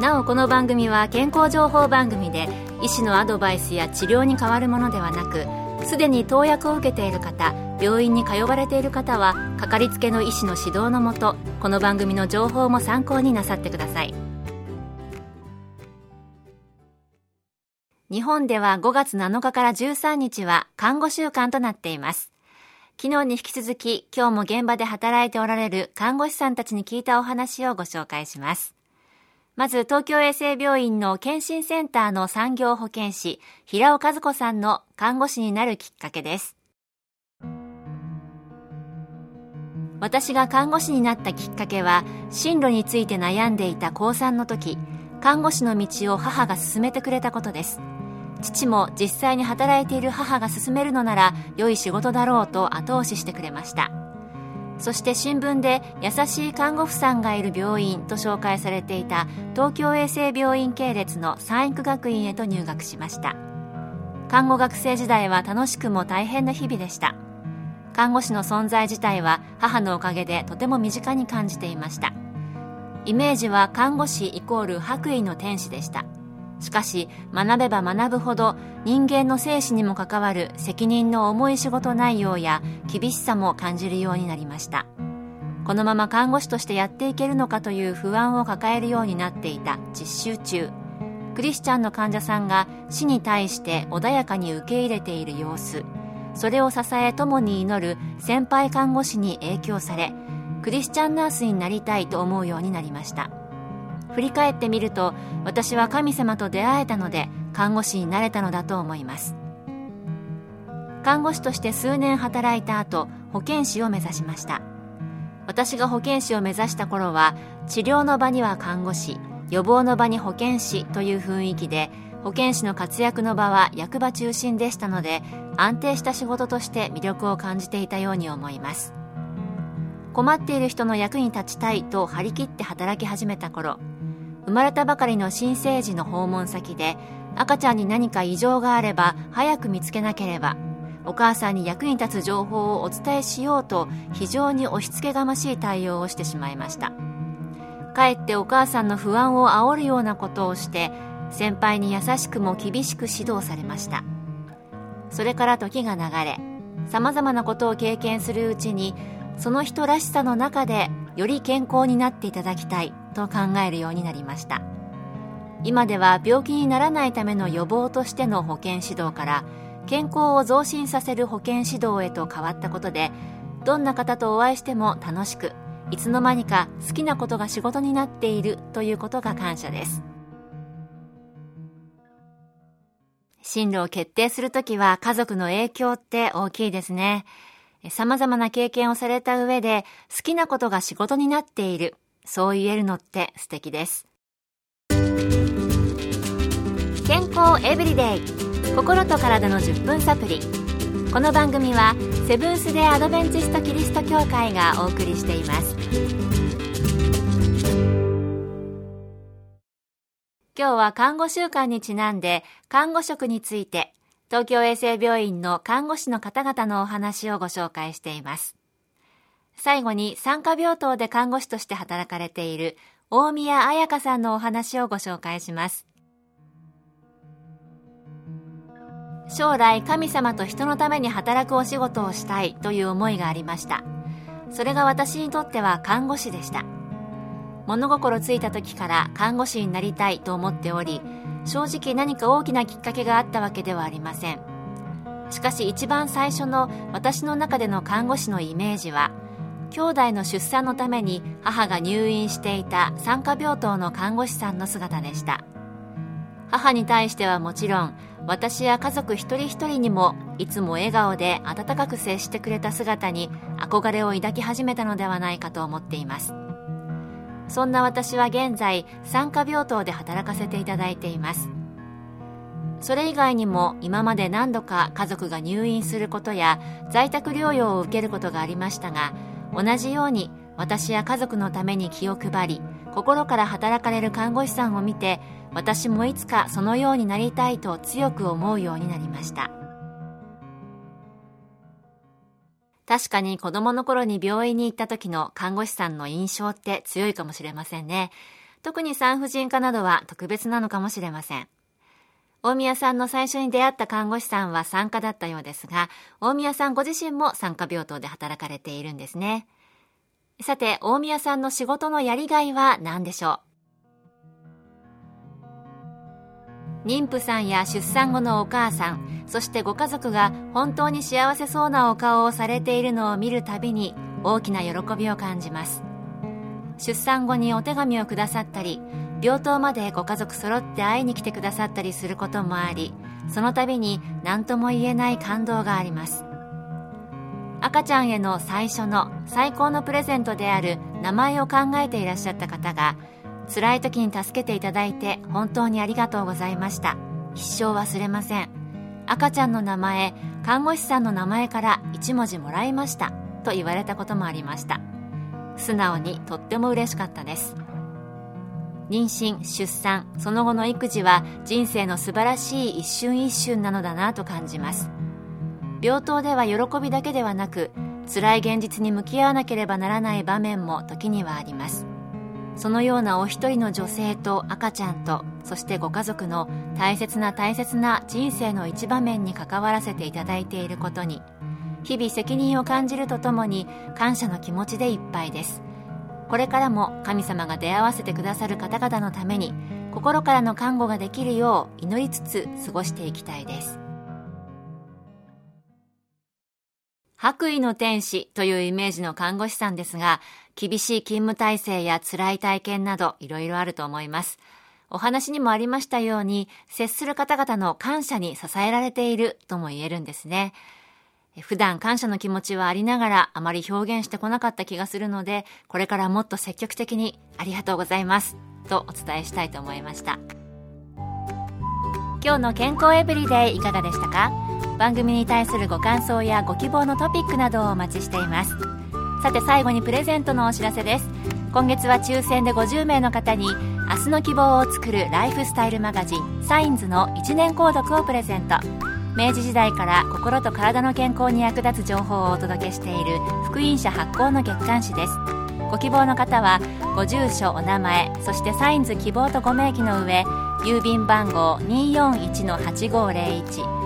なおこの番組は健康情報番組で医師のアドバイスや治療に変わるものではなくすでに投薬を受けている方病院に通われている方はかかりつけの医師の指導のもとこの番組の情報も参考になさってください。日本では5月7日から13日は看護週間となっています。昨日に引き続き今日も現場で働いておられる看護師さんたちに聞いたお話をご紹介します。まず東京衛生病院の検診センターの産業保健師平尾和子さんの看護師になるきっかけです。私が看護師になったきっかけは進路について悩んでいた高3の時看護師の道を母が勧めてくれたことです。父も実際に働いている母が勧めるのなら良い仕事だろうと後押ししてくれました。そして新聞で優しい看護婦さんがいる病院と紹介されていた東京衛生病院系列の三育学院へと入学しました。看護学生時代は楽しくも大変な日々でした。看護師の存在自体は母のおかげでとても身近に感じていました。イメージは看護師イコール白衣の天使でした。しかし学べば学ぶほど人間の生死にも関わる責任の重い仕事内容や厳しさも感じるようになりました。このまま看護師としてやっていけるのかという不安を抱えるようになっていた実習中。クリスチャンの患者さんが死に対して穏やかに受け入れている様子。それを支え共に祈る先輩看護師に影響されクリスチャンナースになりたいと思うようになりました。振り返ってみると私は神様と出会えたので看護師になれたのだと思います。看護師として数年働いた後保健師を目指しました。私が保健師を目指した頃は治療の場には看護師予防の場に保健師という雰囲気で保健師の活躍の場は役場中心でしたので安定した仕事として魅力を感じていたように思います。困っている人の役に立ちたいと張り切って働き始めた頃生まれたばかりの新生児の訪問先で赤ちゃんに何か異常があれば早く見つけなければお母さんに役に立つ情報をお伝えしようと非常に押し付けがましい対応をしてしまいました。かえってお母さんの不安を煽るようなことをして先輩に優しくも厳しく指導されました。それから時が流れさまざまなことを経験するうちにその人らしさの中でより健康になっていただきたいと考えるようになりました。今では病気にならないための予防としての保健指導から健康を増進させる保健指導へと変わったことでどんな方とお会いしても楽しくいつの間にか好きなことが仕事になっているということが感謝です。進路を決定するときは家族の影響って大きいですね。様々な経験をされた上で好きなことが仕事になっている。そう言えるのって素敵です。健康エブリデイ。心と体の10分サプリ。この番組はセブンス・デ・アドベンチスト・キリスト教会がお送りしています。今日は看護週間にちなんで看護職について東京衛生病院の看護師の方々のお話をご紹介しています。最後に産科病棟で看護師として働かれている大宮彩香さんのお話をご紹介します。将来神様と人のために働くお仕事をしたいという思いがありました。それが私にとっては看護師でした。物心ついた時から看護師になりたいと思っており正直何か大きなきっかけがあったわけではありません。しかし一番最初の私の中での看護師のイメージは兄弟の出産のために母が入院していた産科病棟の看護師さんの姿でした。母に対してはもちろん私や家族一人一人にもいつも笑顔で温かく接してくれた姿に憧れを抱き始めたのではないかと思っています。そんな私は現在産科病棟で働かせていただいています。それ以外にも今まで何度か家族が入院することや在宅療養を受けることがありましたが同じように私や家族のために気を配り心から働かれる看護師さんを見て私もいつかそのようになりたいと強く思うようになりました。確かに子供の頃に病院に行った時の看護師さんの印象って強いかもしれませんね。特に産婦人科などは特別なのかもしれません。大宮さんの最初に出会った看護師さんは産科だったようですが大宮さんご自身も産科病棟で働かれているんですね。さて、大宮さんの仕事のやりがいは何でしょう？妊婦さんや出産後のお母さん、そしてご家族が本当に幸せそうなお顔をされているのを見るたびに大きな喜びを感じます。出産後にお手紙をくださったり、病棟までご家族揃って会いに来てくださったりすることもあり、その度に何とも言えない感動があります。赤ちゃんへの最初の最高のプレゼントである名前を考えていらっしゃった方が辛い時に助けていただいて本当にありがとうございました。一生忘れません。赤ちゃんの名前看護師さんの名前から1文字もらいました。と言われたこともありました。素直にとっても嬉しかったです。妊娠出産その後の育児は人生の素晴らしい一瞬一瞬なのだなと感じます。病棟では喜びだけではなく辛い現実に向き合わなければならない場面も時にはあります。そのようなお一人の女性と赤ちゃんとそしてご家族の大切な大切な人生の一場面に関わらせていただいていることに日々責任を感じるとともに感謝の気持ちでいっぱいです。これからも神様が出会わせてくださる方々のために心からの看護ができるよう祈りつつ過ごしていきたいです。白衣の天使というイメージの看護師さんですが、厳しい勤務体制や辛い体験などいろいろあると思います。お話にもありましたように、接する方々の感謝に支えられているとも言えるんですね。普段感謝の気持ちはありながらあまり表現してこなかった気がするので、これからもっと積極的にありがとうございますとお伝えしたいと思いました。今日の健康エブリデイいかがでしたか？番組に対するご感想やご希望のトピックなどをお待ちしています。さて最後にプレゼントのお知らせです。今月は抽選で50名の方に明日の希望を作るライフスタイルマガジンサインズの1年購読をプレゼント。明治時代から心と体の健康に役立つ情報をお届けしている福音社発行の月刊誌です。ご希望の方はご住所お名前そしてサインズ希望とご名義の上郵便番号241-8501